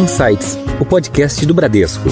Insights, o podcast do Bradesco.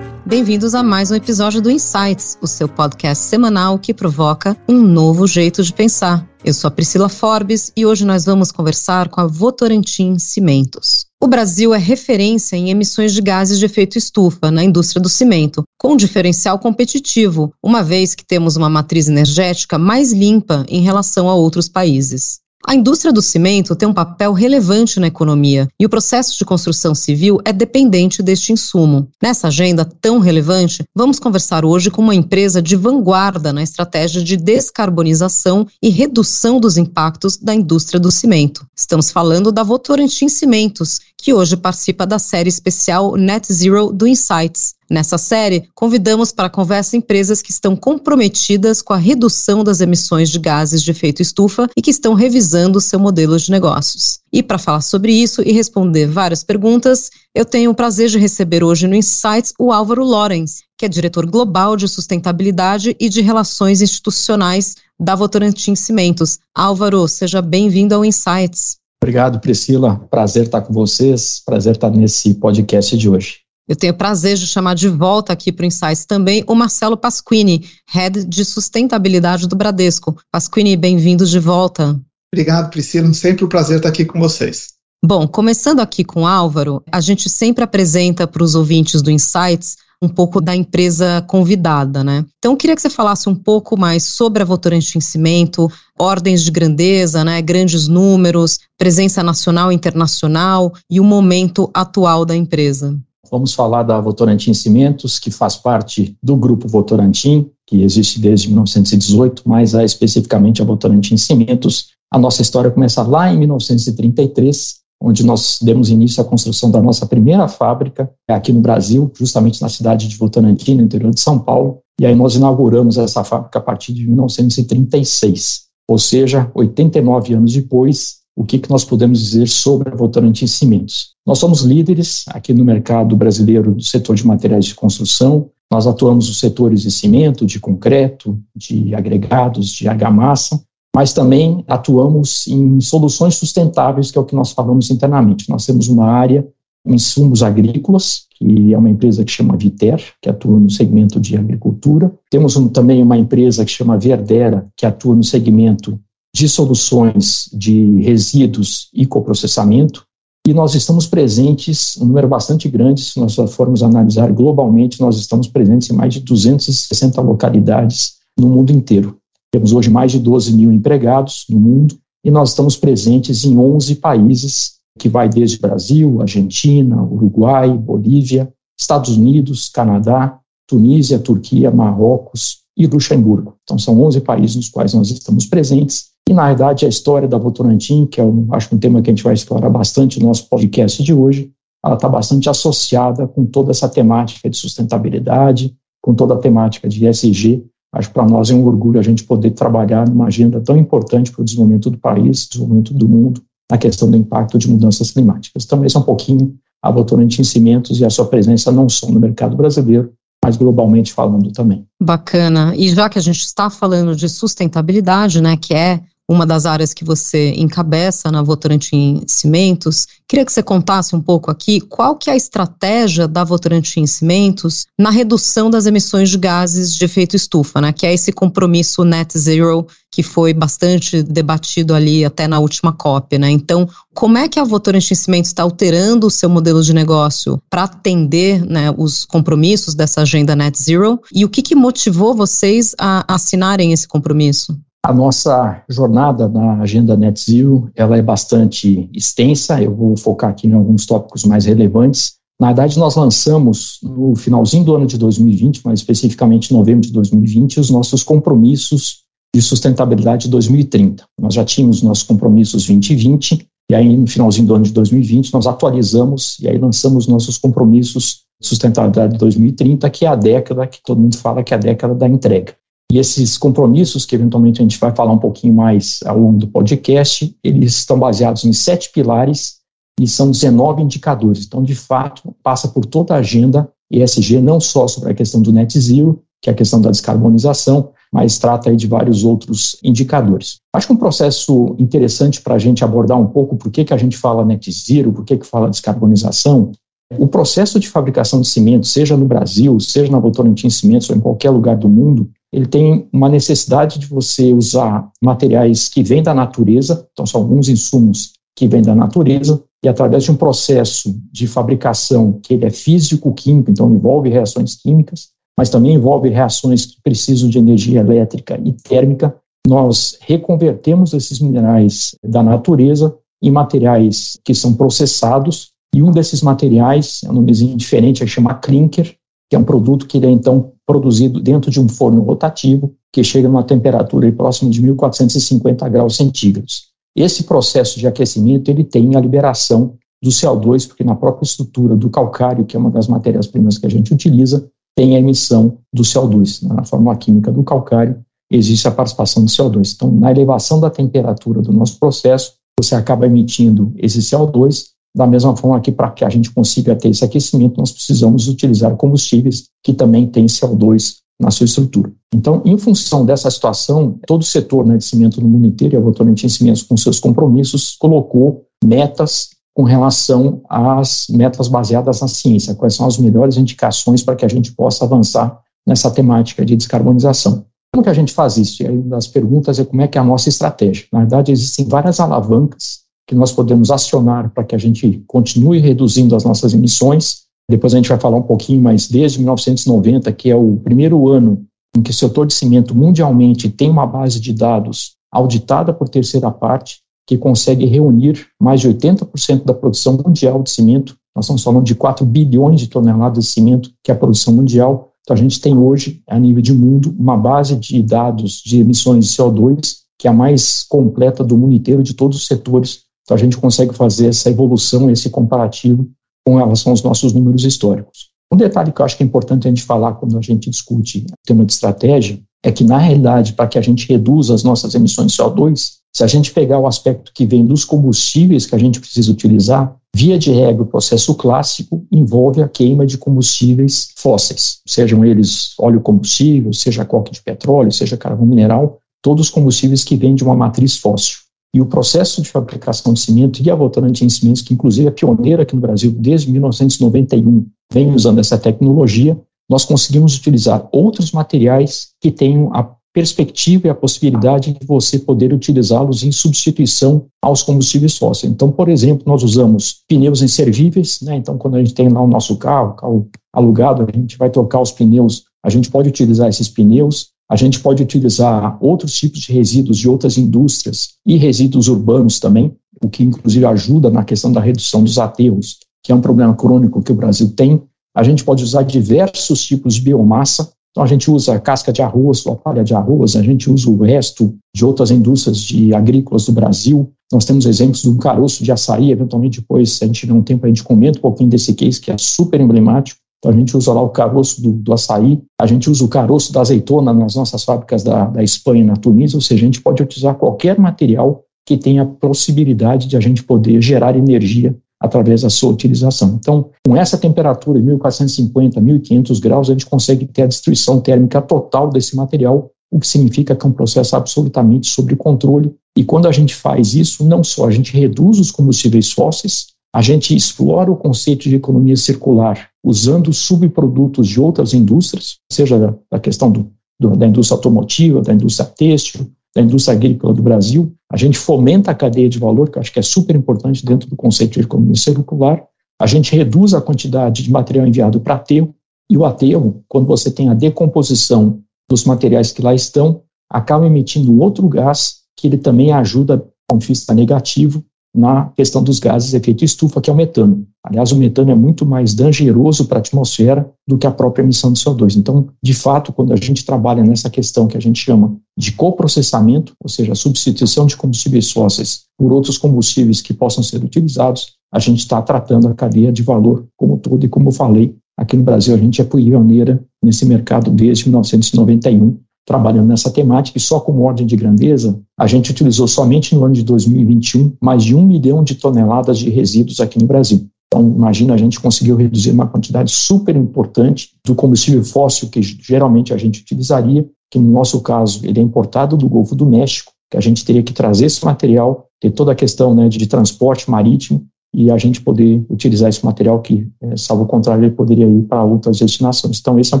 Bem-vindos a mais um episódio do Insights, o seu podcast semanal que provoca um novo jeito de pensar. Eu sou a Priscila Forbes e hoje nós vamos conversar com a Votorantim Cimentos. O Brasil é referência em emissões de gases de efeito estufa na indústria do cimento, com um diferencial competitivo, uma vez que temos uma matriz energética mais limpa em relação a outros países. A indústria do cimento tem um papel relevante na economia e o processo de construção civil é dependente deste insumo. Nessa agenda tão relevante, vamos conversar hoje com uma empresa de vanguarda na estratégia de descarbonização e redução dos impactos da indústria do cimento. Estamos falando da Votorantim Cimentos, que hoje participa da série especial Net Zero do Insights. Nessa série, convidamos para a conversa empresas que estão comprometidas com a redução das emissões de gases de efeito estufa e que estão revisando seu modelo de negócios. E para falar sobre isso e responder várias perguntas, eu tenho o prazer de receber hoje no Insights o Álvaro Lorenz, que é diretor global de sustentabilidade e de relações institucionais da Votorantim Cimentos. Álvaro, seja bem-vindo ao Insights. Obrigado, Priscila. Prazer estar com vocês, prazer estar nesse podcast de hoje. Eu tenho o prazer de chamar de volta aqui para o Insights também o Marcelo Pasquini, Head de Sustentabilidade do Bradesco. Pasquini, bem-vindos de volta. Obrigado, Priscila. Sempre um prazer estar aqui com vocês. Bom, começando aqui com o Álvaro, a gente sempre apresenta para os ouvintes do Insights um pouco da empresa convidada, né? Então, eu queria que você falasse um pouco mais sobre a Votorantim Cimento, ordens de grandeza, né? Grandes números, presença nacional e internacional e o momento atual da empresa. Vamos falar da Votorantim Cimentos, que faz parte do grupo Votorantim, que existe desde 1918, mas é especificamente a Votorantim Cimentos. A nossa história começa lá em 1933, onde nós demos início à construção da nossa primeira fábrica aqui no Brasil, justamente na cidade de Votorantim, no interior de São Paulo. E aí nós inauguramos essa fábrica a partir de 1936, ou seja, 89 anos depois. O que, que nós podemos dizer sobre a Votorantim Cimentos? Nós somos líderes aqui no mercado brasileiro do setor de materiais de construção. Nós atuamos nos setores de cimento, de concreto, de agregados, de argamassa, mas também atuamos em soluções sustentáveis, que é o que nós falamos internamente. Nós temos uma área em insumos agrícolas, que é uma empresa que chama Viter, que atua no segmento de agricultura. Temos um, também uma empresa que chama Verdera, que atua no segmento de soluções de resíduos e coprocessamento. E nós estamos presentes, um número bastante grande, se nós formos analisar globalmente, nós estamos presentes em mais de 260 localidades no mundo inteiro. Temos hoje mais de 12 mil empregados no mundo e nós estamos presentes em 11 países, que vai desde Brasil, Argentina, Uruguai, Bolívia, Estados Unidos, Canadá, Tunísia, Turquia, Marrocos e Luxemburgo. Então, são 11 países nos quais nós estamos presentes. E, na verdade, a história da Votorantim, que é um, acho um tema que a gente vai explorar bastante no nosso podcast de hoje, ela está bastante associada com toda essa temática de sustentabilidade, com toda a temática de ESG, Acho que para nós é um orgulho a gente poder trabalhar numa agenda tão importante para o desenvolvimento do país, desenvolvimento do mundo, na questão do impacto de mudanças climáticas. Então, esse é um pouquinho a Votorantim Cimentos e a sua presença não só no mercado brasileiro, mas globalmente falando também. Bacana. E já que a gente está falando de sustentabilidade, né, que é uma das áreas que você encabeça na Votorantim Cimentos. Queria que você contasse um pouco aqui qual que é a estratégia da Votorantim Cimentos na redução das emissões de gases de efeito estufa, né? Que é esse compromisso net zero que foi bastante debatido ali até na última COP, né? Então, como é que a Votorantim Cimentos está alterando o seu modelo de negócio para atender né, os compromissos dessa agenda net zero? E o que, que motivou vocês a assinarem esse compromisso? A nossa jornada na agenda Net Zero ela é bastante extensa. Eu vou focar aqui em alguns tópicos mais relevantes. Na verdade, nós lançamos no finalzinho do ano de 2020, mais especificamente em novembro de 2020, os nossos compromissos de sustentabilidade de 2030. Nós já tínhamos nossos compromissos 2020 e aí no finalzinho do ano de 2020 nós atualizamos e aí lançamos nossos compromissos de sustentabilidade de 2030, que é a década que todo mundo fala que é a década da entrega. E esses compromissos, que eventualmente a gente vai falar um pouquinho mais ao longo do podcast, eles estão baseados em sete pilares e são 19 indicadores. Então, de fato, passa por toda a agenda ESG, não só sobre a questão do net zero, que é a questão da descarbonização, mas trata aí de vários outros indicadores. Acho que um processo interessante para a gente abordar um pouco por que, que a gente fala net zero, por que, que fala descarbonização, o processo de fabricação de cimento, seja no Brasil, seja na Votorantim Cimentos ou em qualquer lugar do mundo, ele tem uma necessidade de você usar materiais que vêm da natureza, então são alguns insumos que vêm da natureza, e através de um processo de fabricação que ele é físico-químico, então envolve reações químicas, mas também envolve reações que precisam de energia elétrica e térmica, nós reconvertemos esses minerais da natureza em materiais que são processados e um desses materiais, é um nomezinho diferente, é chama clinker, que é um produto que é então produzido dentro de um forno rotativo, que chega a uma temperatura próxima de 1450 graus centígrados. Esse processo de aquecimento, ele tem a liberação do CO2, porque na própria estrutura do calcário, que é uma das matérias-primas que a gente utiliza, tem a emissão do CO2. Na fórmula química do calcário, existe a participação do CO2. Então, na elevação da temperatura do nosso processo, você acaba emitindo esse CO2 da mesma forma que para que a gente consiga ter esse aquecimento, nós precisamos utilizar combustíveis que também têm CO2 na sua estrutura. Então, em função dessa situação, todo o setor né, de cimento no mundo inteiro, e a Votorantim Cimentos, com seus compromissos, colocou metas com relação às metas baseadas na ciência, quais são as melhores indicações para que a gente possa avançar nessa temática de descarbonização. Como que a gente faz isso? E aí, uma das perguntas é como é que é a nossa estratégia. Na verdade, existem várias alavancas que nós podemos acionar para que a gente continue reduzindo as nossas emissões. Depois a gente vai falar um pouquinho, mas desde 1990, que é o primeiro ano em que o setor de cimento mundialmente tem uma base de dados auditada por terceira parte, que consegue reunir mais de 80% da produção mundial de cimento. Nós estamos falando de 4 bilhões de toneladas de cimento, que é a produção mundial. Então, a gente tem hoje, a nível de mundo, uma base de dados de emissões de CO2 que é a mais completa do mundo inteiro, de todos os setores então, a gente consegue fazer essa evolução, esse comparativo com relação aos nossos números históricos. Um detalhe que eu acho que é importante a gente falar quando a gente discute o tema de estratégia é que, na realidade, para que a gente reduza as nossas emissões de CO2, se a gente pegar o aspecto que vem dos combustíveis que a gente precisa utilizar, via de regra, o processo clássico envolve a queima de combustíveis fósseis, sejam eles óleo combustível, seja coque de petróleo, seja carvão mineral, todos os combustíveis que vêm de uma matriz fóssil. E o processo de fabricação de cimento e a Votorantim Cimentos, que inclusive é pioneira aqui no Brasil desde 1991, vem usando essa tecnologia, nós conseguimos utilizar outros materiais que tenham a perspectiva e a possibilidade de você poder utilizá-los em substituição aos combustíveis fósseis. Então, por exemplo, nós usamos pneus inservíveis, né? Então, quando a gente tem lá o nosso carro, carro alugado, a gente vai trocar os pneus, a gente pode utilizar esses pneus. A gente pode utilizar outros tipos de resíduos de outras indústrias e resíduos urbanos também, o que inclusive ajuda na questão da redução dos aterros, que é um problema crônico que o Brasil tem. A gente pode usar diversos tipos de biomassa. Então, a gente usa casca de arroz, palha de arroz, a gente usa o resto de outras indústrias de agrícolas do Brasil. Nós temos exemplos do caroço de açaí, eventualmente depois, se a gente tiver um tempo, a gente comenta um pouquinho desse case, que é super emblemático. Então, a gente usa lá o caroço do, do, açaí, a gente usa o caroço da azeitona nas nossas fábricas da, da Espanha e na Tunísia, ou seja, a gente pode utilizar qualquer material que tenha a possibilidade de a gente poder gerar energia através da sua utilização. Então, com essa temperatura, 1450, 1500 graus, a gente consegue ter a destruição térmica total desse material, o que significa que é um processo absolutamente sob controle. E quando a gente faz isso, não só a gente reduz os combustíveis fósseis, a gente explora o conceito de economia circular usando subprodutos de outras indústrias, seja da questão do, do, da indústria automotiva, da indústria têxtil, da indústria agrícola do Brasil. A gente fomenta a cadeia de valor, que eu acho que é super importante dentro do conceito de economia circular. A gente reduz a quantidade de material enviado para aterro, e o aterro, quando você tem a decomposição dos materiais que lá estão, acaba emitindo outro gás que ele também ajuda, do ponto de vista negativo, na questão dos gases de efeito estufa, que é o metano. Aliás, o metano é muito mais dangeroso para a atmosfera do que a própria emissão de CO2. Então, de fato, quando a gente trabalha nessa questão que a gente chama de coprocessamento, ou seja, a substituição de combustíveis fósseis por outros combustíveis que possam ser utilizados, a gente está tratando a cadeia de valor como todo. E como eu falei, aqui no Brasil a gente é pioneira nesse mercado desde 1991 trabalhando nessa temática e só como ordem de grandeza, a gente utilizou somente no ano de 2021 mais de um milhão de toneladas de resíduos aqui no Brasil. Então, imagina, a gente conseguiu reduzir uma quantidade super importante do combustível fóssil que geralmente a gente utilizaria que no nosso caso ele é importado do Golfo do México, que a gente teria que trazer esse material, ter toda a questão né, de, transporte marítimo e a gente poder utilizar esse material que, é, salvo o contrário, ele poderia ir para outras destinações. Então, esse é um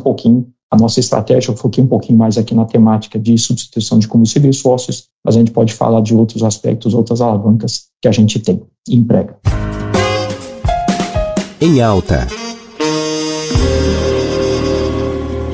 pouquinho a nossa estratégia. Eu foquei um pouquinho mais aqui na temática de substituição de combustíveis fósseis, mas a gente pode falar de outros aspectos, outras alavancas que a gente tem e emprega. Em alta.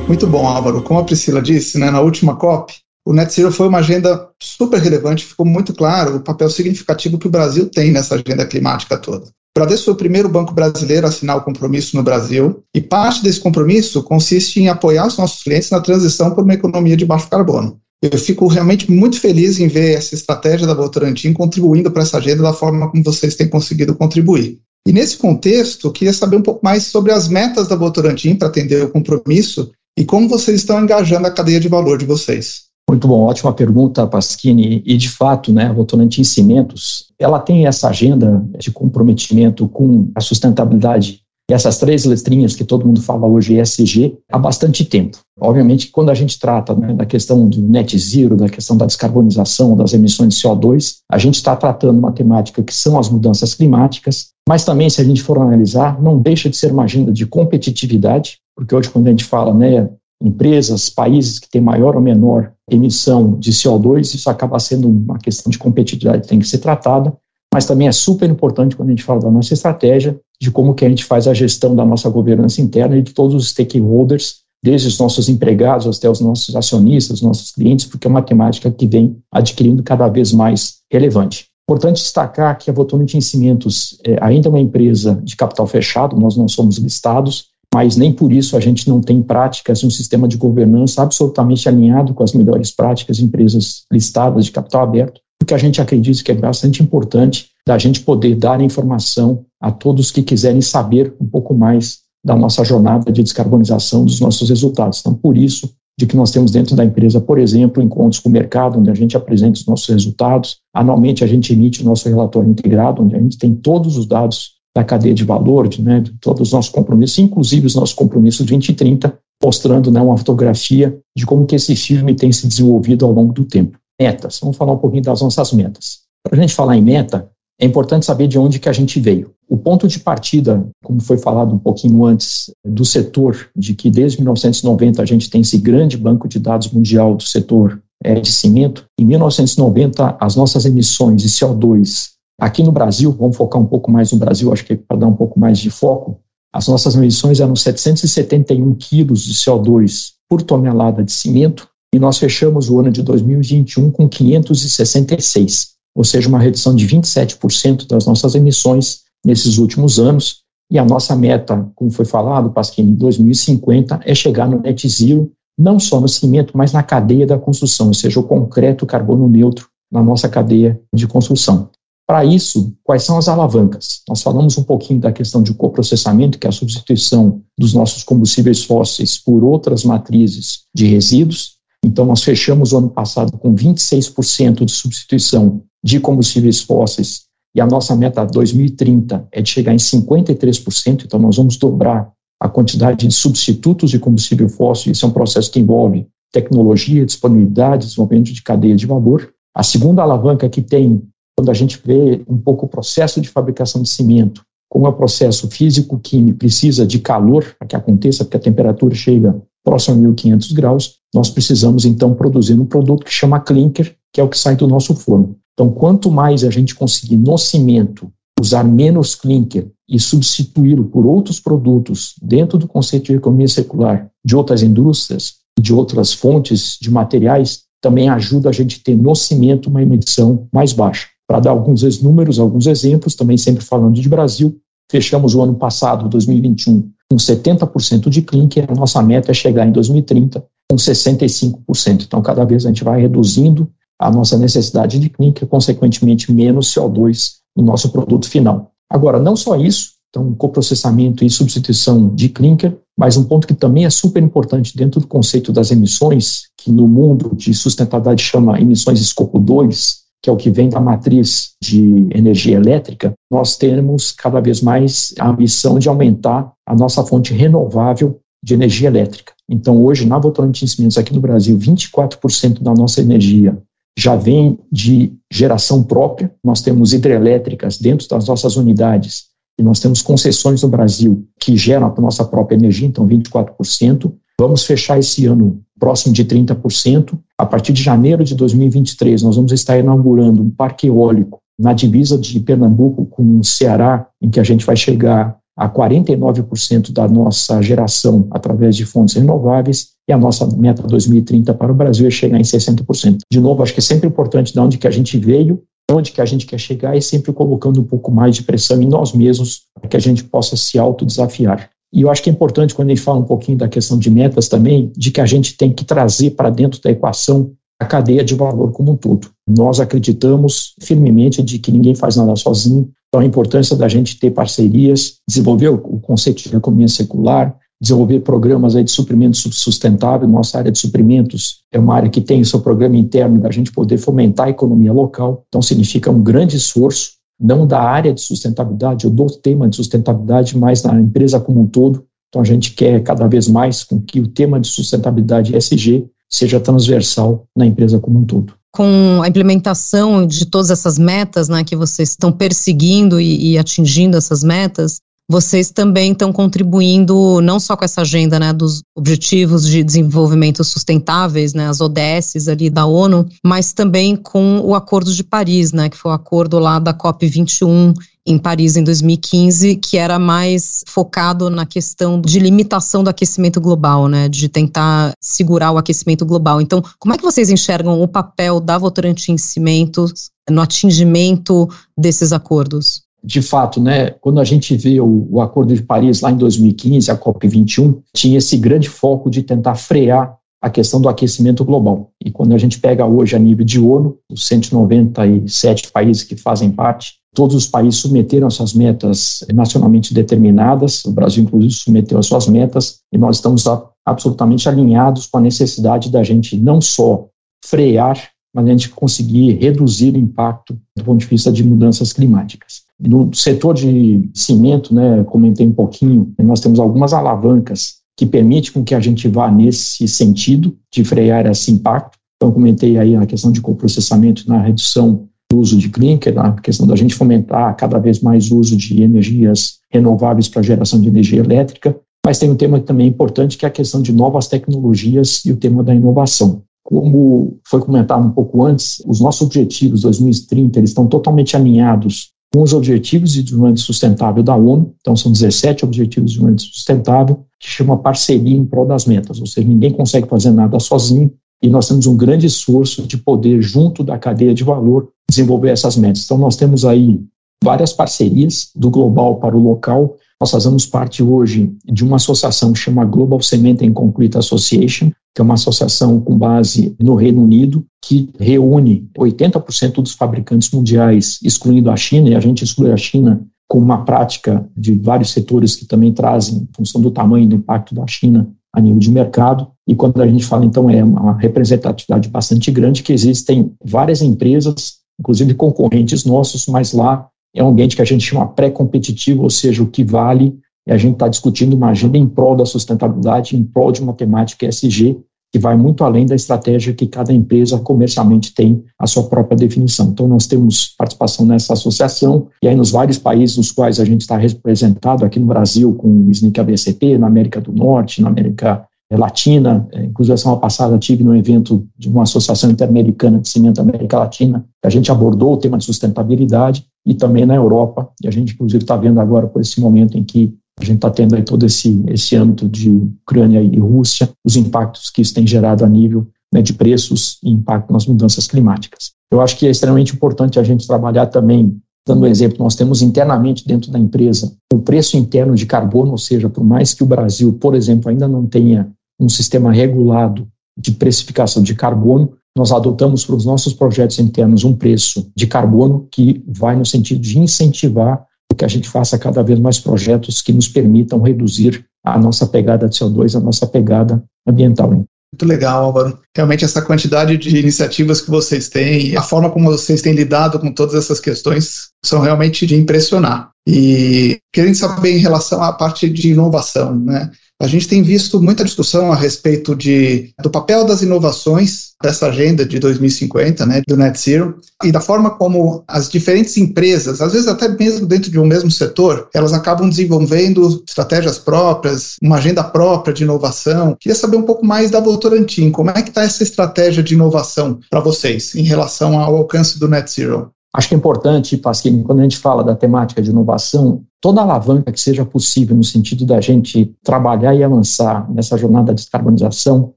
Muito bom, Álvaro. Como a Priscila disse, né, na última COP, o Net Zero foi uma agenda super relevante, ficou muito claro o papel significativo que o Brasil tem nessa agenda climática toda. O Bradesco foi o primeiro banco brasileiro a assinar o compromisso no Brasil, e parte desse compromisso consiste em apoiar os nossos clientes na transição para uma economia de baixo carbono. Eu fico realmente muito feliz em ver essa estratégia da Votorantim contribuindo para essa agenda da forma como vocês têm conseguido contribuir. E nesse contexto, queria saber um pouco mais sobre as metas da Votorantim para atender o compromisso e como vocês estão engajando a cadeia de valor de vocês. Muito bom, ótima pergunta, Pasquini. E de fato, né, a Votorantim Cimentos, ela tem essa agenda de comprometimento com a sustentabilidade e essas três letrinhas que todo mundo fala hoje, ESG, há bastante tempo. Obviamente, quando a gente trata né, da questão do net zero, da questão da descarbonização, das emissões de CO2, a gente está tratando uma temática que são as mudanças climáticas, mas também, se a gente for analisar, não deixa de ser uma agenda de competitividade, porque hoje, quando a gente fala né, empresas, países que têm maior ou menor emissão de CO2, isso acaba sendo uma questão de competitividade que tem que ser tratada, mas também é super importante quando a gente fala da nossa estratégia, de como que a gente faz a gestão da nossa governança interna e de todos os stakeholders, desde os nossos empregados até os nossos acionistas, nossos clientes, porque é uma temática que vem adquirindo cada vez mais relevante. Importante destacar que a Votorantim Cimentos é ainda uma empresa de capital fechado, nós não somos listados, mas nem por isso a gente não tem práticas e um sistema de governança absolutamente alinhado com as melhores práticas empresas listadas de capital aberto, porque a gente acredita que é bastante importante da gente poder dar informação a todos que quiserem saber um pouco mais da nossa jornada de descarbonização dos nossos resultados. Então, por isso, de que nós temos dentro da empresa, por exemplo, encontros com o mercado, onde a gente apresenta os nossos resultados. Anualmente, a gente emite o nosso relatório integrado, onde a gente tem todos os dados da cadeia de valor, de, né, de todos os nossos compromissos, inclusive os nossos compromissos 2030, mostrando né, uma fotografia de como que esse filme tem se desenvolvido ao longo do tempo. Metas, vamos falar um pouquinho das nossas metas. Para a gente falar em meta, é importante saber de onde que a gente veio. O ponto de partida, como foi falado um pouquinho antes, do setor, de que desde 1990 a gente tem esse grande banco de dados mundial do setor é, de cimento. Em 1990, as nossas emissões de CO2 Aqui no Brasil, vamos focar um pouco mais no Brasil, acho que é para dar um pouco mais de foco, as nossas emissões eram 771 quilos de CO2 por tonelada de cimento e nós fechamos o ano de 2021 com 566, ou seja, uma redução de 27% das nossas emissões nesses últimos anos. E a nossa meta, como foi falado, Pasquini, em 2050 é chegar no net zero, não só no cimento, mas na cadeia da construção, ou seja, o concreto carbono neutro na nossa cadeia de construção. Para isso, quais são as alavancas? Nós falamos um pouquinho da questão de coprocessamento, que é a substituição dos nossos combustíveis fósseis por outras matrizes de resíduos. Então, nós fechamos o ano passado com 26% de substituição de combustíveis fósseis e a nossa meta 2030 é de chegar em 53%, então nós vamos dobrar a quantidade de substitutos de combustível fóssil. Isso é um processo que envolve tecnologia, disponibilidade, desenvolvimento de cadeia de valor. A segunda alavanca que tem quando a gente vê um pouco o processo de fabricação de cimento, como é o processo físico-químico, precisa de calor para que aconteça, porque a temperatura chega próximo a 1500 graus, nós precisamos então produzir um produto que chama clinker, que é o que sai do nosso forno. Então, quanto mais a gente conseguir no cimento usar menos clinker e substituí-lo por outros produtos dentro do conceito de economia circular de outras indústrias e de outras fontes de materiais, também ajuda a gente a ter no cimento uma emissão mais baixa. Para dar alguns números, alguns exemplos, também sempre falando de Brasil, fechamos o ano passado, 2021, com 70% de clinker, a nossa meta é chegar em 2030 com 65%. Então, cada vez a gente vai reduzindo a nossa necessidade de clinker, consequentemente, menos CO2 no nosso produto final. Agora, não só isso, então, coprocessamento e substituição de clinker, mas um ponto que também é super importante dentro do conceito das emissões, que no mundo de sustentabilidade chama emissões escopo 2, que é o que vem da matriz de energia elétrica, nós temos cada vez mais a missão de aumentar a nossa fonte renovável de energia elétrica. Então, hoje, na Votorantim Cimentos aqui no Brasil, 24% da nossa energia já vem de geração própria. Nós temos hidrelétricas dentro das nossas unidades e nós temos concessões no Brasil que geram a nossa própria energia, então 24%. Vamos fechar esse ano próximo de 30%. A partir de janeiro de 2023, nós vamos estar inaugurando um parque eólico na divisa de Pernambuco com o Ceará, em que a gente vai chegar a 49% da nossa geração através de fontes renováveis e a nossa meta 2030 para o Brasil é chegar em 60%. De novo, acho que é sempre importante de onde que a gente veio, onde que a gente quer chegar e sempre colocando um pouco mais de pressão em nós mesmos para que a gente possa se autodesafiar. E eu acho que é importante, quando a gente fala um pouquinho da questão de metas também, de que a gente tem que trazer para dentro da equação a cadeia de valor como um todo. Nós acreditamos firmemente de que ninguém faz nada sozinho, então a importância da gente ter parcerias, desenvolver o conceito de economia secular, desenvolver programas aí de suprimento sustentável. Nossa área de suprimentos é uma área que tem o seu programa interno da gente poder fomentar a economia local, então significa um grande esforço, não da área de sustentabilidade ou do tema de sustentabilidade, mas da empresa como um todo. Então a gente quer cada vez mais com que o tema de sustentabilidade ESG seja transversal na empresa como um todo. Com a implementação de todas essas metas né, que vocês estão perseguindo e, e atingindo essas metas, vocês também estão contribuindo não só com essa agenda né, dos Objetivos de Desenvolvimento Sustentáveis, né, as ODSs ali da ONU, mas também com o Acordo de Paris, né, que foi o acordo lá da COP21 em Paris em 2015, que era mais focado na questão de limitação do aquecimento global, né, de tentar segurar o aquecimento global. Então, como é que vocês enxergam o papel da Votorantim Cimentos no atingimento desses acordos? De fato, né, quando a gente vê o, o, Acordo de Paris lá em 2015, a COP21, tinha esse grande foco de tentar frear a questão do aquecimento global. E quando a gente pega hoje a nível de ONU, os 197 países que fazem parte, todos os países submeteram suas metas nacionalmente determinadas, o Brasil, inclusive, submeteu as suas metas, e nós estamos absolutamente alinhados com a necessidade da gente não só frear, mas a gente conseguir reduzir o impacto do ponto de vista de mudanças climáticas. No setor de cimento, né, comentei um pouquinho, nós temos algumas alavancas que permitem com que a gente vá nesse sentido de frear esse impacto. Então, comentei aí a questão de coprocessamento na redução do uso de clinker, a questão da gente fomentar cada vez mais o uso de energias renováveis para geração de energia elétrica, mas tem um tema também importante que é a questão de novas tecnologias e o tema da inovação. Como foi comentado um pouco antes, os nossos objetivos 2030 eles estão totalmente alinhados com os Objetivos de Desenvolvimento Sustentável da ONU, então são 17 Objetivos de Desenvolvimento Sustentável, que chama parceria em prol das metas, ou seja, ninguém consegue fazer nada sozinho, e nós temos um grande esforço de poder, junto da cadeia de valor, desenvolver essas metas. Então, nós temos aí várias parcerias, do global para o local. Nós fazemos parte hoje de uma associação que chama Global Cement and Concrete Association, que é uma associação com base no Reino Unido, que reúne 80% dos fabricantes mundiais, excluindo a China, e a gente exclui a China com uma prática de vários setores que também trazem, em função do tamanho do impacto da China a nível de mercado. E quando a gente fala, então, é uma representatividade bastante grande, que existem várias empresas, inclusive concorrentes nossos, mas lá é um ambiente que a gente chama pré-competitivo, ou seja, o que vale e a gente está discutindo uma agenda em prol da sustentabilidade, em prol de uma temática ESG, que vai muito além da estratégia que cada empresa comercialmente tem a sua própria definição. Então, nós temos participação nessa associação, e aí nos vários países nos quais a gente está representado, aqui no Brasil, com o SNIC ABCP, na América do Norte, na América Latina, é, inclusive a semana passada tive no evento de uma associação interamericana de cimento América Latina, a gente abordou o tema de sustentabilidade e também na Europa, e a gente inclusive está vendo agora por esse momento em que a gente está tendo aí todo esse, esse âmbito de Ucrânia e Rússia, os impactos que isso tem gerado a nível né, de preços e impacto nas mudanças climáticas. Eu acho que é extremamente importante a gente trabalhar também, dando um exemplo, nós temos internamente dentro da empresa o preço interno de carbono, ou seja, por mais que o Brasil, por exemplo, ainda não tenha um sistema regulado de precificação de carbono, nós adotamos para os nossos projetos internos um preço de carbono que vai no sentido de incentivar que a gente faça cada vez mais projetos que nos permitam reduzir a nossa pegada de CO2, a nossa pegada ambiental. Muito legal, Álvaro. Realmente essa quantidade de iniciativas que vocês têm, a forma como vocês têm lidado com todas essas questões são realmente de impressionar. E querendo saber em relação à parte de inovação, né? A gente tem visto muita discussão a respeito de, do papel das inovações dessa agenda de 2050, né, do Net Zero, e da forma como as diferentes empresas, às vezes até mesmo dentro de um mesmo setor, elas acabam desenvolvendo estratégias próprias, uma agenda própria de inovação. Queria saber um pouco mais da Votorantim, como é que está essa estratégia de inovação para vocês em relação ao alcance do Net Zero? Acho que é importante, Pasquini, quando a gente fala da temática de inovação, toda alavanca que seja possível no sentido da gente trabalhar e avançar nessa jornada de descarbonização,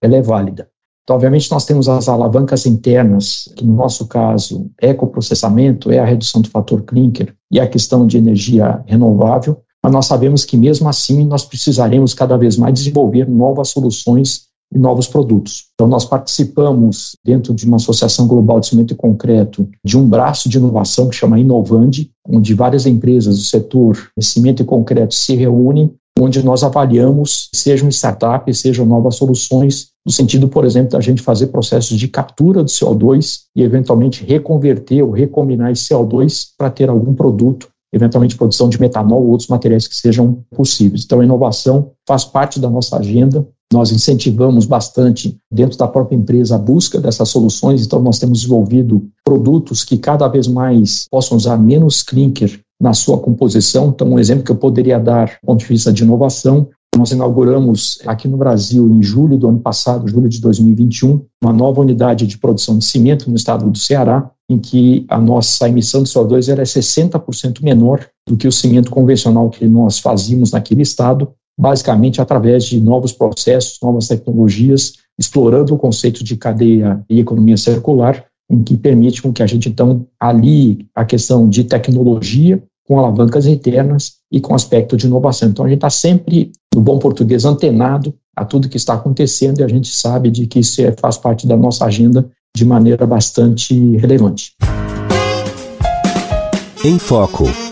ela é válida. Então, obviamente, nós temos as alavancas internas, que no nosso caso é ecoprocessamento, é a redução do fator clinker e a questão de energia renovável, mas nós sabemos que mesmo assim nós precisaremos cada vez mais desenvolver novas soluções e novos produtos. Então, nós participamos, dentro de uma associação global de cimento e concreto, de um braço de inovação que chama Inovande, onde várias empresas do setor de cimento e concreto se reúnem, onde nós avaliamos, sejam startups, sejam novas soluções, no sentido, por exemplo, da gente fazer processos de captura do CO2 e, eventualmente, reconverter ou recombinar esse CO2 para ter algum produto eventualmente produção de metanol ou outros materiais que sejam possíveis. Então, a inovação faz parte da nossa agenda nós incentivamos bastante dentro da própria empresa a busca dessas soluções, então nós temos desenvolvido produtos que cada vez mais possam usar menos clinker na sua composição. Então, um exemplo que eu poderia dar do ponto de vista de inovação, nós inauguramos aqui no Brasil, em julho do ano passado, julho de 2021, uma nova unidade de produção de cimento no estado do Ceará, em que a nossa emissão de CO2 era 60% menor do que o cimento convencional que nós fazíamos naquele estado, basicamente através de novos processos, novas tecnologias, explorando o conceito de cadeia e economia circular, em que permite com que a gente, então, alie a questão de tecnologia com alavancas internas e com aspecto de inovação. Então, a gente está sempre, no bom português, antenado a tudo que está acontecendo e a gente sabe de que isso é, faz parte da nossa agenda de maneira bastante relevante. Em Foco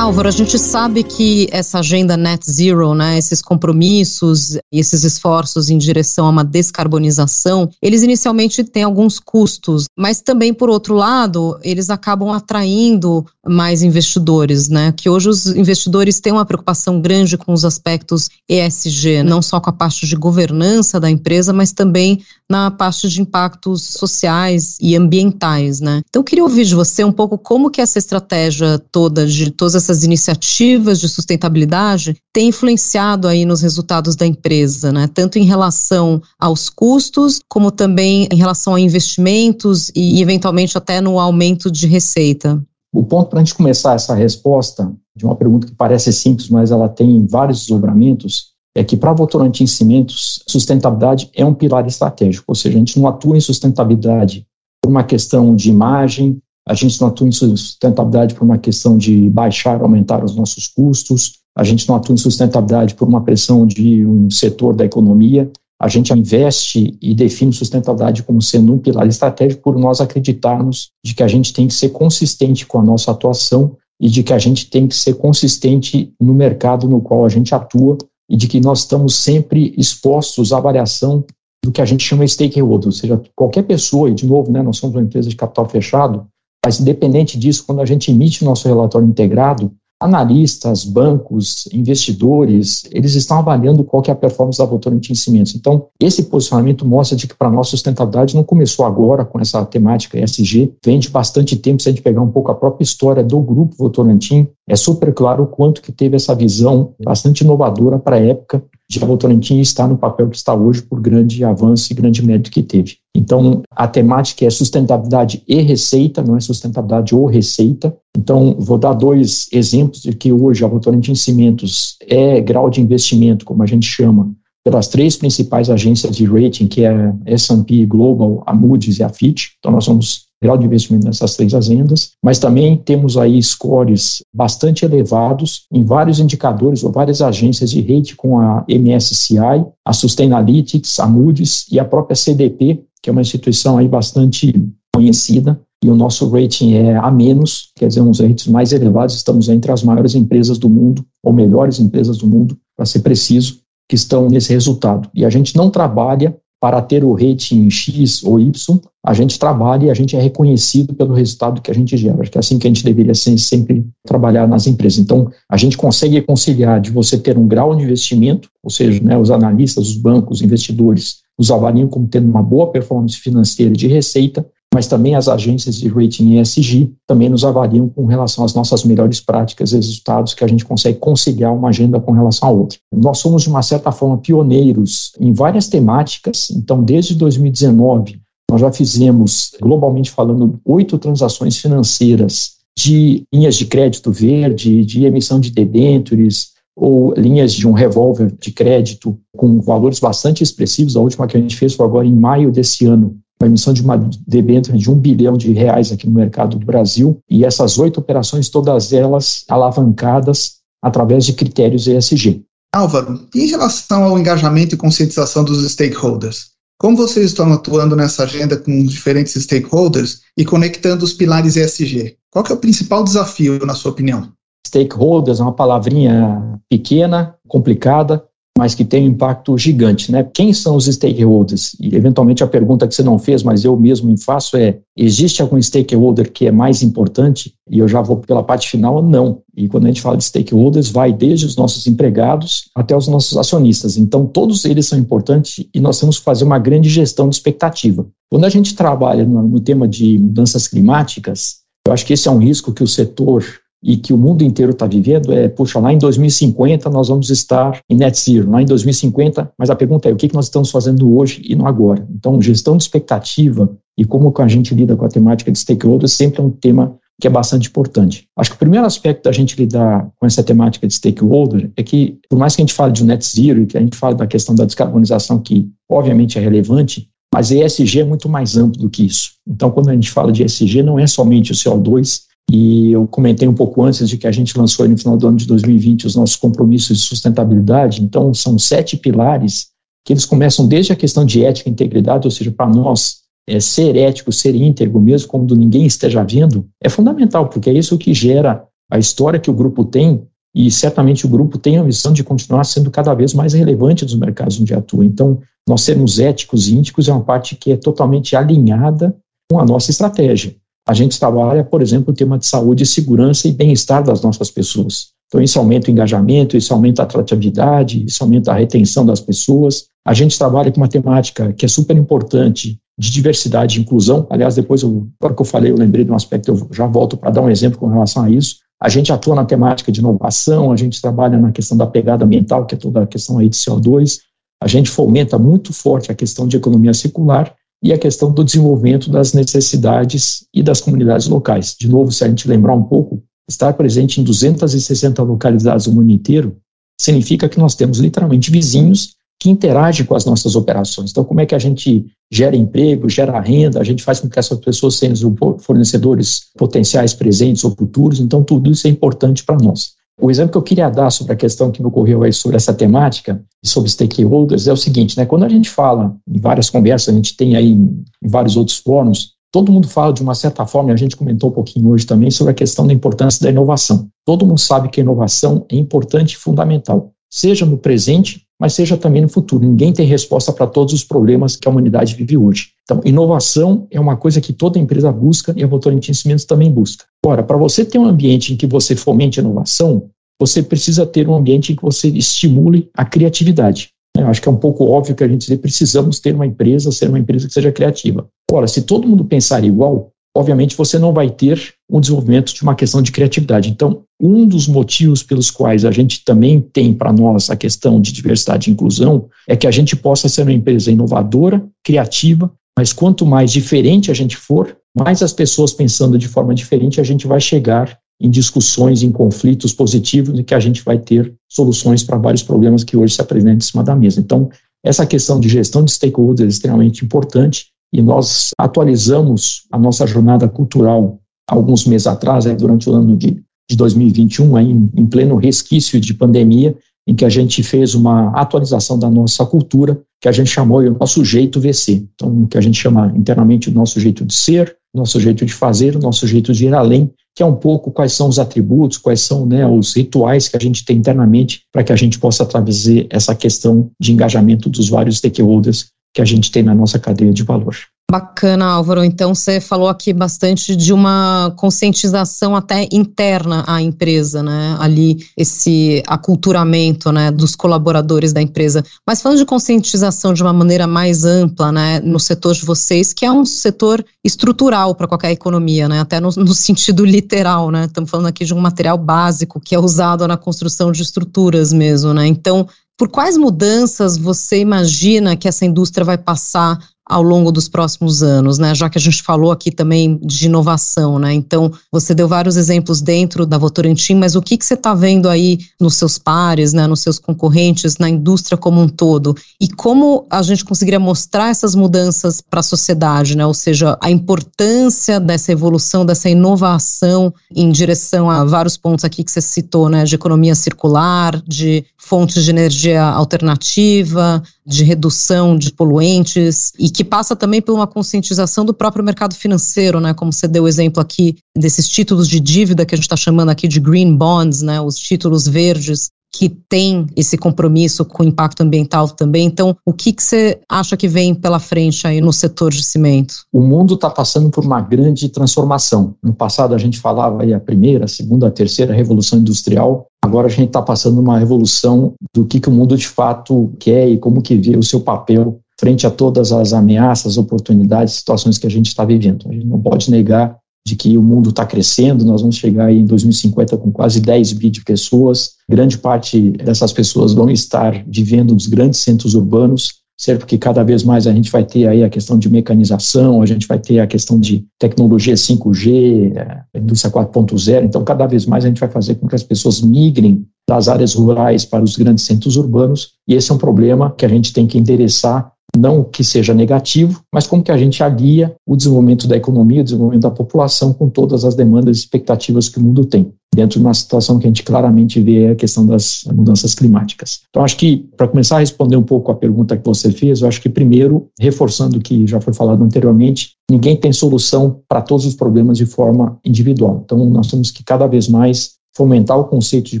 Álvaro, a gente sabe que essa agenda net zero, né, esses compromissos e esses esforços em direção a uma descarbonização, eles inicialmente têm alguns custos, mas também, por outro lado, eles acabam atraindo mais investidores, né? Que hoje os investidores têm uma preocupação grande com os aspectos ESG, não só com a parte de governança da empresa, mas também na parte de impactos sociais e ambientais, né? Então, eu queria ouvir de você um pouco como que essa estratégia toda de todas essas essas iniciativas de sustentabilidade têm influenciado aí nos resultados da empresa, né? Tanto em relação aos custos, como também em relação a investimentos e, eventualmente, até no aumento de receita. O ponto para a gente começar essa resposta de uma pergunta que parece simples, mas ela tem vários desdobramentos, é que para a Votorantim Cimentos, sustentabilidade é um pilar estratégico, ou seja, a gente não atua em sustentabilidade por uma questão de imagem, a gente não atua em sustentabilidade por uma questão de baixar, aumentar os nossos custos, a gente não atua em sustentabilidade por uma pressão de um setor da economia, a gente investe e define sustentabilidade como sendo um pilar estratégico por nós acreditarmos de que a gente tem que ser consistente com a nossa atuação e de que a gente tem que ser consistente no mercado no qual a gente atua e de que nós estamos sempre expostos à avaliação do que a gente chama de stakeholder, ou seja, qualquer pessoa, e de novo, né, nós somos uma empresa de capital fechado, mas, independente disso, quando a gente emite nosso relatório integrado, analistas, bancos, investidores, eles estão avaliando qual que é a performance da Votorantim Cimentos. Então, esse posicionamento mostra de que para nós sustentabilidade não começou agora com essa temática ESG, vem de bastante tempo, se a gente pegar um pouco a própria história do grupo Votorantim, é super claro o quanto que teve essa visão bastante inovadora para a época de Votorantim estar no papel que está hoje por grande avanço e grande mérito que teve. Então, a temática é sustentabilidade e receita, não é sustentabilidade ou receita. Então, vou dar dois exemplos de que hoje a Votorantim Cimentos é grau de investimento, como a gente chama, pelas três principais agências de rating, que é S&P Global, a Moody's e a Fitch. Então, nós somos grau de investimento nessas três agendas, mas também temos aí scores bastante elevados em vários indicadores ou várias agências de rate com a MSCI, a Sustainalytics, a Moody's e a própria CDP, que é uma instituição aí bastante conhecida, e o nosso rating é A menos, quer dizer, uns rates mais elevados, estamos entre as maiores empresas do mundo, ou melhores empresas do mundo, para ser preciso, que estão nesse resultado. E a gente não trabalha para ter o rating X ou Y, a gente trabalha e a gente é reconhecido pelo resultado que a gente gera. Acho que é assim que a gente deveria sempre trabalhar nas empresas. Então, a gente consegue conciliar de você ter um grau de investimento, ou seja, né, os analistas, os bancos, os investidores nos avaliam como tendo uma boa performance financeira de receita, mas também as agências de rating ESG também nos avaliam com relação às nossas melhores práticas e resultados que a gente consegue conciliar uma agenda com relação à outra. Nós somos, de uma certa forma, pioneiros em várias temáticas, então, desde 2019, nós já fizemos, globalmente falando, oito transações financeiras de linhas de crédito verde, de emissão de debêntures, ou linhas de um revólver de crédito com valores bastante expressivos. A última que a gente fez foi agora em maio desse ano, a emissão de uma debênture de um bilhão de reais aqui no mercado do Brasil, e essas oito operações, todas elas alavancadas através de critérios ESG. Álvaro, em relação ao engajamento e conscientização dos stakeholders, como vocês estão atuando nessa agenda com diferentes stakeholders e conectando os pilares ESG? Qual é o principal desafio, na sua opinião? Stakeholders é uma palavrinha pequena, complicada, mas que tem um impacto gigante. Né? Quem são os stakeholders? E, eventualmente, a pergunta que você não fez, mas eu mesmo me faço é: existe algum stakeholder que é mais importante? E eu já vou pela parte final, não. E quando a gente fala de stakeholders, vai desde os nossos empregados até os nossos acionistas. Então, todos eles são importantes e nós temos que fazer uma grande gestão de expectativa. Quando a gente trabalha no, no tema de mudanças climáticas, eu acho que esse é um risco que o setor e que o mundo inteiro está vivendo é, puxa, lá em 2050 nós vamos estar em net zero, lá em 2050, mas a pergunta é o que, que nós estamos fazendo hoje e não agora. Então, gestão de expectativa e como a gente lida com a temática de stakeholders sempre é um tema que é bastante importante. Acho que o primeiro aspecto da gente lidar com essa temática de stakeholder é que, por mais que a gente fale de net zero e que a gente fale da questão da descarbonização, que obviamente é relevante, mas ESG é muito mais amplo do que isso. Então, quando a gente fala de ESG, não é somente o CO2, e eu comentei um pouco antes de que a gente lançou no final do ano de 2020 os nossos compromissos de sustentabilidade. Então, são sete pilares que eles começam desde a questão de ética e integridade, ou seja, para nós, é, ser ético, ser íntegro, mesmo quando ninguém esteja vendo, é fundamental, porque é isso que gera a história que o grupo tem e certamente o grupo tem a missão de continuar sendo cada vez mais relevante nos mercados onde atua. Então, nós sermos éticos e íntegros é uma parte que é totalmente alinhada com a nossa estratégia. A gente trabalha, por exemplo, o tema de saúde, segurança e bem-estar das nossas pessoas. Então, isso aumenta o engajamento, isso aumenta a atratividade, isso aumenta a retenção das pessoas. A gente trabalha com uma temática que é super importante de diversidade e inclusão. Aliás, depois, eu, agora que eu falei, eu lembrei de um aspecto, eu já volto para dar um exemplo com relação a isso. A gente atua na temática de inovação, a gente trabalha na questão da pegada ambiental, que é toda a questão aí de CO2. A gente fomenta muito forte a questão de economia circular e a questão do desenvolvimento das necessidades e das comunidades locais. De novo, se a gente lembrar um pouco, estar presente em 260 localidades do mundo inteiro significa que nós temos literalmente vizinhos que interagem com as nossas operações. Então, como é que a gente gera emprego, gera renda, a gente faz com que essas pessoas sejam fornecedores potenciais presentes ou futuros, então tudo isso é importante para nós. O exemplo que eu queria dar sobre a questão que me ocorreu aí sobre essa temática, sobre stakeholders, é o seguinte, né? Quando a gente fala em várias conversas, a gente tem aí em vários outros fóruns, todo mundo fala de uma certa forma, e a gente comentou um pouquinho hoje também, sobre a questão da importância da inovação. Todo mundo sabe que a inovação é importante e fundamental, seja no presente, mas seja também no futuro. Ninguém tem resposta para todos os problemas que a humanidade vive hoje. Então, inovação é uma coisa que toda empresa busca e a Votorantim Cimentos também busca. Ora, para você ter um ambiente em que você fomente inovação, você precisa ter um ambiente em que você estimule a criatividade. Eu acho que é um pouco óbvio que a gente precisamos ter uma empresa, ser uma empresa que seja criativa. Ora, se todo mundo pensar igual, obviamente você não vai ter um desenvolvimento de uma questão de criatividade. Então, um dos motivos pelos quais a gente também tem para nós a questão de diversidade e inclusão é que a gente possa ser uma empresa inovadora, criativa, mas quanto mais diferente a gente for, mais as pessoas pensando de forma diferente, a gente vai chegar em discussões, em conflitos positivos e que a gente vai ter soluções para vários problemas que hoje se apresentam em cima da mesa. Então, essa questão de gestão de stakeholders é extremamente importante e nós atualizamos a nossa jornada cultural alguns meses atrás, aí, durante o ano de, de 2021, aí, em, em pleno resquício de pandemia, em que a gente fez uma atualização da nossa cultura, que a gente chamou o nosso jeito VC. Então, que a gente chama internamente o nosso jeito de ser, nosso jeito de fazer, o nosso jeito de ir além, que é um pouco quais são os atributos, quais são né, os rituais que a gente tem internamente para que a gente possa trazer essa questão de engajamento dos vários stakeholders que a gente tem na nossa cadeia de valor. Bacana, Álvaro. Então, você falou aqui bastante de uma conscientização até interna à empresa, né? Ali, esse aculturamento, né, dos colaboradores da empresa. Mas falando de conscientização de uma maneira mais ampla, né, no setor de vocês, que é um setor estrutural para qualquer economia, né? Até no, no sentido literal, né? Estamos falando aqui de um material básico que é usado na construção de estruturas mesmo, né? Então, por quais mudanças você imagina que essa indústria vai passar ao longo dos próximos anos, né? Já que a gente falou aqui também de inovação, né? Então, você deu vários exemplos dentro da Votorantim, mas o que, que você está vendo aí nos seus pares, né, nos seus concorrentes, na indústria como um todo? E como a gente conseguiria mostrar essas mudanças para a sociedade, né? Ou seja, a importância dessa evolução, dessa inovação em direção a vários pontos aqui que você citou, né? De economia circular, de fontes de energia alternativa, de redução de poluentes e que passa também por uma conscientização do próprio mercado financeiro, né? Como você deu o exemplo aqui desses títulos de dívida que a gente está chamando aqui de green bonds, né? Os títulos verdes que tem esse compromisso com o impacto ambiental também. Então, o que, que você acha que vem pela frente aí no setor de cimento? O mundo está passando por uma grande transformação. No passado a gente falava aí a primeira, a segunda, a terceira revolução industrial. Agora a gente está passando uma revolução do que, que o mundo de fato quer e como que vê o seu papel frente a todas as ameaças, oportunidades, situações que a gente está vivendo. A gente não pode negar de que o mundo está crescendo, nós vamos chegar em 2050 com quase 10 bi de pessoas, grande parte dessas pessoas vão estar vivendo nos grandes centros urbanos, certo? Porque cada vez mais a gente vai ter aí a questão de mecanização, a gente vai ter a questão de tecnologia 5G, a indústria 4.0, então cada vez mais a gente vai fazer com que as pessoas migrem das áreas rurais para os grandes centros urbanos, e esse é um problema que a gente tem que endereçar não que seja negativo, mas como que a gente alia o desenvolvimento da economia, o desenvolvimento da população com todas as demandas e expectativas que o mundo tem, dentro de uma situação que a gente claramente vê a questão das mudanças climáticas. Então, acho que, para começar a responder um pouco a pergunta que você fez, eu acho que, primeiro, reforçando o que já foi falado anteriormente, ninguém tem solução para todos os problemas de forma individual. Então, nós temos que cada vez mais fomentar o conceito de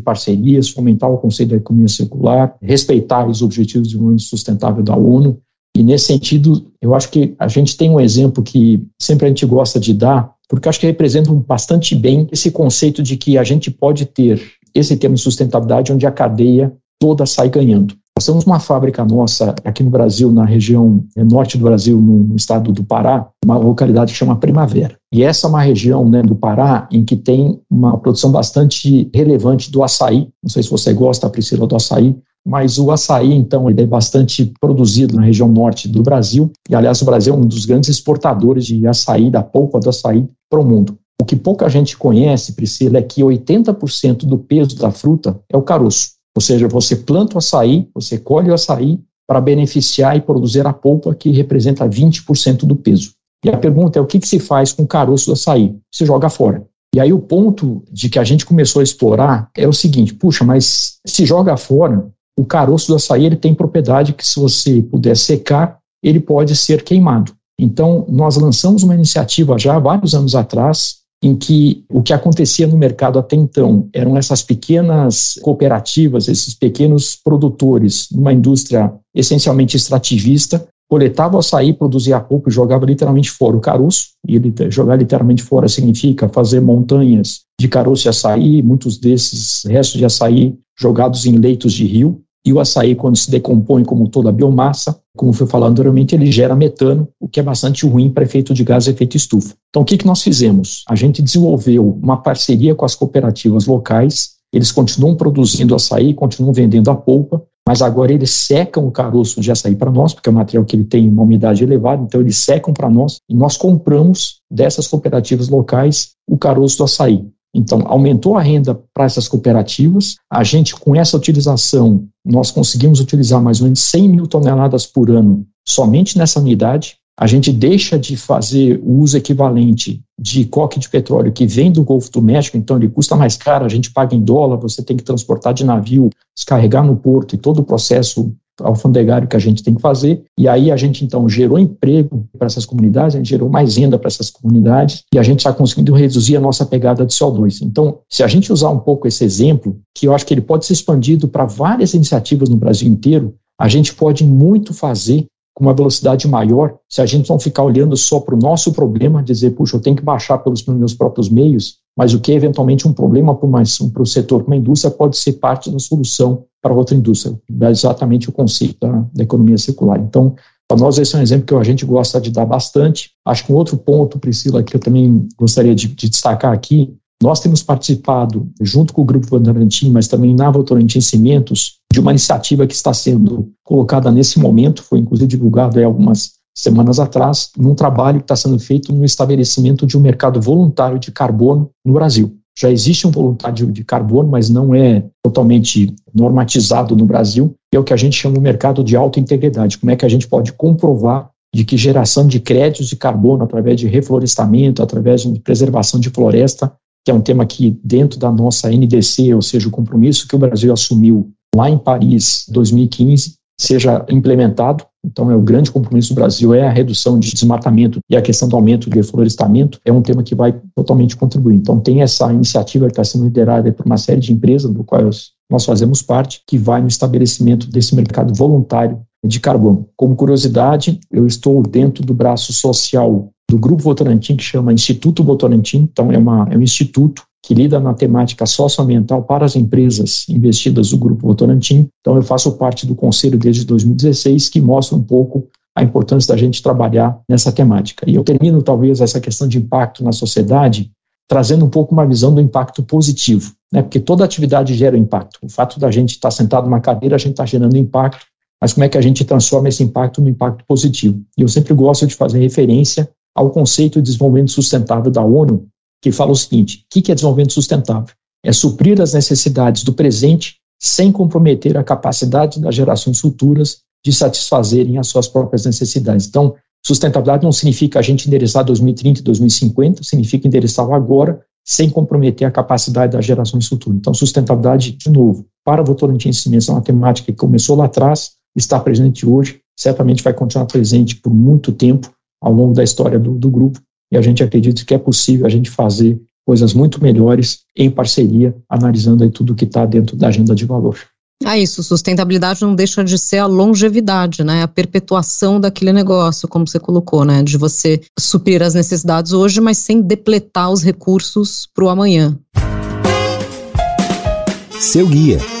parcerias, fomentar o conceito da economia circular, respeitar os objetivos de desenvolvimento sustentável da ONU, e nesse sentido, eu acho que a gente tem um exemplo que sempre a gente gosta de dar, porque acho que representa bastante bem esse conceito de que a gente pode ter esse termo de sustentabilidade onde a cadeia toda sai ganhando. Nós temos uma fábrica nossa aqui no Brasil, na região norte do Brasil, no, estado do Pará, uma localidade que chama Primavera. E essa é uma região né, do Pará em que tem uma produção bastante relevante do açaí. Não sei se você gosta, Priscila, do açaí, mas o açaí, então, ele é bastante produzido na região norte do Brasil, e aliás, o Brasil é um dos grandes exportadores de açaí, da polpa do açaí, para o mundo. O que pouca gente conhece, Priscila, é que 80% do peso da fruta é o caroço. Ou seja, você planta o açaí, você colhe o açaí para beneficiar e produzir a polpa, que representa 20% do peso. E a pergunta é: o que, que se faz com o caroço do açaí? Se joga fora. E aí o ponto de que a gente começou a explorar é o seguinte: puxa, mas se joga fora, o caroço do açaí ele tem propriedade que, se você puder secar, ele pode ser queimado. Então, nós lançamos uma iniciativa já há vários anos atrás, em que o que acontecia no mercado até então eram essas pequenas cooperativas, esses pequenos produtores, numa indústria essencialmente extrativista, coletava o açaí, produzia a e jogava literalmente fora o caroço. E ele, jogar literalmente fora significa fazer montanhas de caroço de açaí, muitos desses restos de açaí jogados em leitos de rio. E o açaí, quando se decompõe como toda a biomassa, como foi falado anteriormente, ele gera metano, o que é bastante ruim para efeito de gás e efeito estufa. Então, o que, que nós fizemos? A gente desenvolveu uma parceria com as cooperativas locais, eles continuam produzindo açaí, continuam vendendo a polpa, mas agora eles secam o caroço de açaí para nós, porque é um material que ele tem uma umidade elevada, então eles secam para nós e nós compramos dessas cooperativas locais o caroço do açaí. Então, aumentou a renda para essas cooperativas. A gente, com essa utilização, nós conseguimos utilizar mais ou menos 100 mil toneladas por ano somente nessa unidade. A gente deixa de fazer o uso equivalente de coque de petróleo que vem do Golfo do México, então ele custa mais caro, a gente paga em dólar, você tem que transportar de navio, descarregar no porto e todo o processo alfandegário que a gente tem que fazer. E aí a gente, então, gerou emprego para essas comunidades, a gente gerou mais renda para essas comunidades e a gente está conseguindo reduzir a nossa pegada de CO2. Então, se a gente usar um pouco esse exemplo, que eu acho que ele pode ser expandido para várias iniciativas no Brasil inteiro, a gente pode muito fazer com uma velocidade maior, se a gente não ficar olhando só para o nosso problema, dizer, puxa, eu tenho que baixar pelos meus próprios meios, mas o que é eventualmente um problema para, para o setor, para uma indústria, pode ser parte da solução para outra indústria. É exatamente o conceito da, da economia circular. Então, para nós, esse é um exemplo que a gente gosta de dar bastante. Acho que um outro ponto, Priscila, que eu também gostaria de, de destacar aqui, nós temos participado, junto com o Grupo Votorantim, mas também na Votorantim Cimentos, de uma iniciativa que está sendo colocada nesse momento, foi inclusive divulgado há algumas semanas atrás, num trabalho que está sendo feito no estabelecimento de um mercado voluntário de carbono no Brasil. Já existe um voluntário de carbono, mas não é totalmente normatizado no Brasil, é o que a gente chama de mercado de alta integridade. Como é que a gente pode comprovar de que geração de créditos de carbono através de reflorestamento, através de preservação de floresta, que é um tema que dentro da nossa NDC, ou seja, o compromisso que o Brasil assumiu lá em Paris 2015, seja implementado. Então, é o grande compromisso do Brasil é a redução de desmatamento e a questão do aumento de reflorestamento é um tema que vai totalmente contribuir. Então, tem essa iniciativa que está sendo liderada por uma série de empresas, do qual nós fazemos parte, que vai no estabelecimento desse mercado voluntário de carbono. Como curiosidade, eu estou dentro do braço social do Grupo Votorantim, que chama Instituto Votorantim, então é, uma, é um instituto que lida na temática socioambiental para as empresas investidas do Grupo Votorantim. Então, eu faço parte do conselho desde 2016, que mostra um pouco a importância da gente trabalhar nessa temática. E eu termino, talvez, essa questão de impacto na sociedade, trazendo um pouco uma visão do impacto positivo, né? porque toda atividade gera impacto. O fato da gente estar sentado numa cadeira, a gente está gerando impacto, mas como é que a gente transforma esse impacto no impacto positivo? E eu sempre gosto de fazer referência ao conceito de desenvolvimento sustentável da ONU, que fala o seguinte: o que é desenvolvimento sustentável? É suprir as necessidades do presente sem comprometer a capacidade das gerações futuras de satisfazerem as suas próprias necessidades. Então, sustentabilidade não significa a gente endereçar 2030 e 2050, significa endereçar agora sem comprometer a capacidade das gerações futuras. Então, sustentabilidade, de novo, para Votorantim Cimentos é uma temática que começou lá atrás, está presente hoje, certamente vai continuar presente por muito tempo ao longo da história do, do grupo, e a gente acredita que é possível a gente fazer coisas muito melhores em parceria, analisando aí tudo que está dentro da agenda de valor. É isso, sustentabilidade não deixa de ser a longevidade, né? A perpetuação daquele negócio, como você colocou, né? De você suprir as necessidades hoje, mas sem depletar os recursos para o amanhã. Seu guia.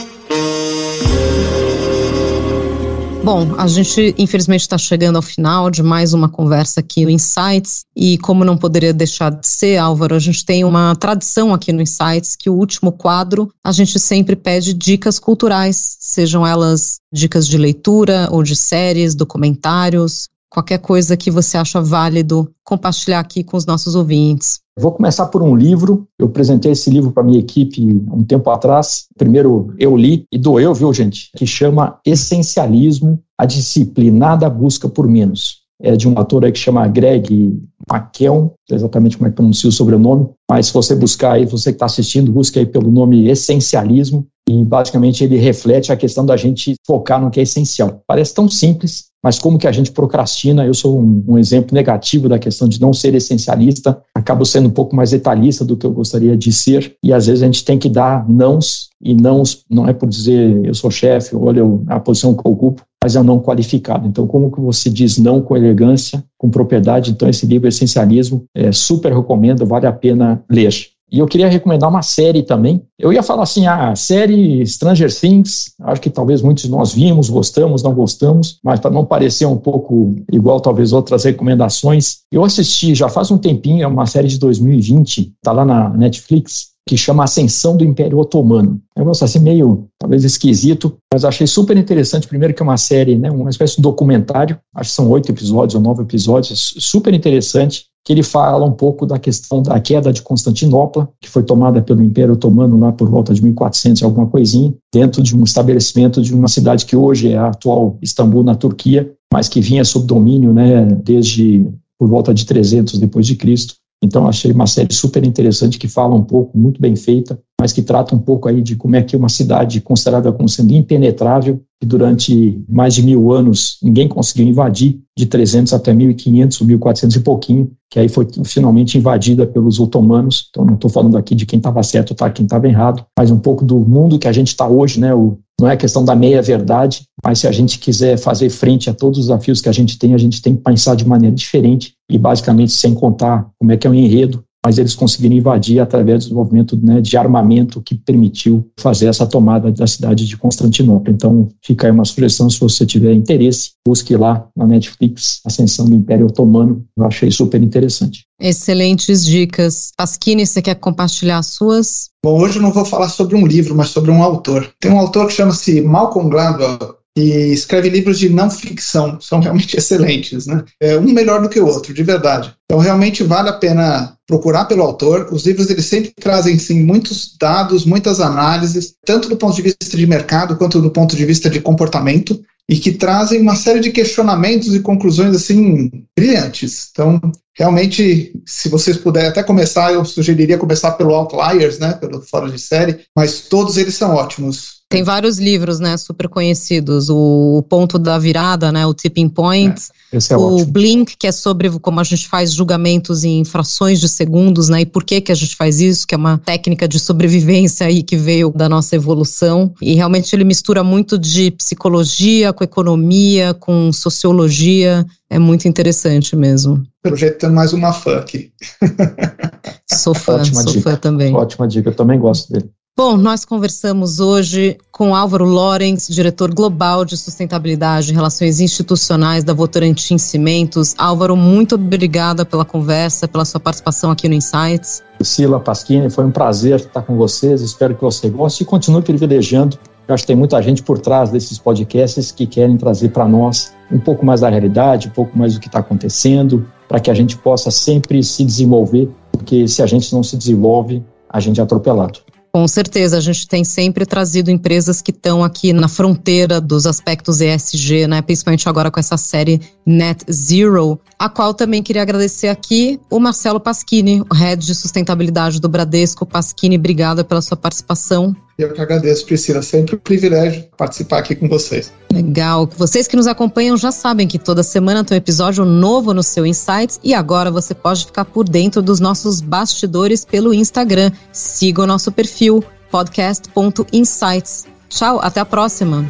Bom, a gente infelizmente está chegando ao final de mais uma conversa aqui no Insights. E como não poderia deixar de ser, Álvaro, a gente tem uma tradição aqui no Insights que o último quadro a gente sempre pede dicas culturais, sejam elas dicas de leitura ou de séries, documentários, qualquer coisa que você acha válido compartilhar aqui com os nossos ouvintes. Vou começar por um livro. Eu apresentei esse livro para minha equipe um tempo atrás. Primeiro eu li e doeu, viu, gente? Que chama Essencialismo, a disciplinada busca por menos. É de um ator aí que chama Greg McKeown, exatamente como é que pronuncia o sobrenome, mas se você buscar aí, você que está assistindo, busque aí pelo nome Essencialismo, e basicamente ele reflete a questão da gente focar no que é essencial. Parece tão simples, mas como que a gente procrastina, eu sou um, um, exemplo negativo da questão de não ser essencialista, acabo sendo um pouco mais detalhista do que eu gostaria de ser, e às vezes a gente tem que dar nãos, e nãos não é por dizer eu sou chefe, olha a posição que eu ocupo, mas é um não qualificado. Então, como que você diz não com elegância, com propriedade? Então, esse livro Essencialismo, é, super recomendo, vale a pena ler. E eu queria recomendar uma série também. Eu ia falar assim, a ah, série Stranger Things, acho que talvez muitos de nós vimos, gostamos, não gostamos, mas para não parecer um pouco igual talvez outras recomendações, eu assisti já faz um tempinho, é uma série de 2020, está lá na Netflix, que chama Ascensão do Império Otomano. É um negócio assim meio, talvez esquisito, mas achei super interessante. Primeiro que é uma série, né, uma espécie de documentário, acho que são oito episódios ou nove episódios, super interessante que ele fala um pouco da questão da queda de Constantinopla, que foi tomada pelo Império Otomano lá por volta de 1400 alguma coisinha, dentro de um estabelecimento de uma cidade que hoje é a atual Istambul, na Turquia, mas que vinha sob domínio né, desde por volta de 300 depois de Cristo. Então achei uma série super interessante que fala um pouco, muito bem feita, mas que trata um pouco aí de como é que uma cidade considerada como sendo impenetrável, que durante mais de mil anos ninguém conseguiu invadir, de 300 até 1500, 1400 e pouquinho, que aí foi finalmente invadida pelos otomanos. Então não estou falando aqui de quem estava certo tá, quem estava errado, mas um pouco do mundo que a gente está hoje, né? O não é questão da meia-verdade, mas se a gente quiser fazer frente a todos os desafios que a gente tem, a gente tem que pensar de maneira diferente e basicamente sem contar como é que é o enredo, mas eles conseguiram invadir através do desenvolvimento né, de armamento que permitiu fazer essa tomada da cidade de Constantinopla. Então, fica aí uma sugestão, se você tiver interesse, busque lá na Netflix Ascensão do Império Otomano. Eu achei super interessante. Excelentes dicas. Pasquini, você quer compartilhar as suas? Bom, hoje eu não vou falar sobre um livro, mas sobre um autor. Tem um autor que chama-se Malcolm Gladwell, e escreve livros de não ficção, são realmente excelentes, né? É um melhor do que o outro, de verdade. Então realmente vale a pena procurar pelo autor. Os livros eles sempre trazem sim muitos dados, muitas análises, tanto do ponto de vista de mercado quanto do ponto de vista de comportamento e que trazem uma série de questionamentos e conclusões assim brilhantes. Então, realmente, se vocês puderem até começar, eu sugeriria começar pelo Outliers, né, pelo fora de série, mas todos eles são ótimos. Tem vários livros, né, super conhecidos. O Ponto da Virada, né, o Tipping Point. É, esse é o ótimo. Blink, que é sobre como a gente faz julgamentos em frações de segundos, né, e por que que a gente faz isso, que é uma técnica de sobrevivência aí que veio da nossa evolução. E realmente ele mistura muito de psicologia com economia, com sociologia. É muito interessante mesmo. Pelo jeito, tem mais uma fã aqui. Sou fã, Ótima sou dica. fã também. Ótima dica, eu também gosto dele. Bom, nós conversamos hoje com Álvaro Lorenz, diretor global de sustentabilidade e relações institucionais da Votorantim Cimentos. Álvaro, muito obrigada pela conversa, pela sua participação aqui no Insights. Priscila Pasquini, foi um prazer estar com vocês. Espero que você goste e continue privilegiando. Eu acho que tem muita gente por trás desses podcasts que querem trazer para nós um pouco mais da realidade, um pouco mais do que está acontecendo, para que a gente possa sempre se desenvolver, porque se a gente não se desenvolve, a gente é atropelado. Com certeza, a gente tem sempre trazido empresas que estão aqui na fronteira dos aspectos ESG, né? Principalmente agora com essa série Net Zero, a qual também queria agradecer aqui o Marcelo Pasquini, o head de sustentabilidade do Bradesco. Pasquini, obrigada pela sua participação. Eu que agradeço, Priscila. Sempre um privilégio participar aqui com vocês. Legal. Vocês que nos acompanham já sabem que toda semana tem um episódio novo no seu Insights e agora você pode ficar por dentro dos nossos bastidores pelo Instagram. Siga o nosso perfil podcast.insights. Tchau, até a próxima.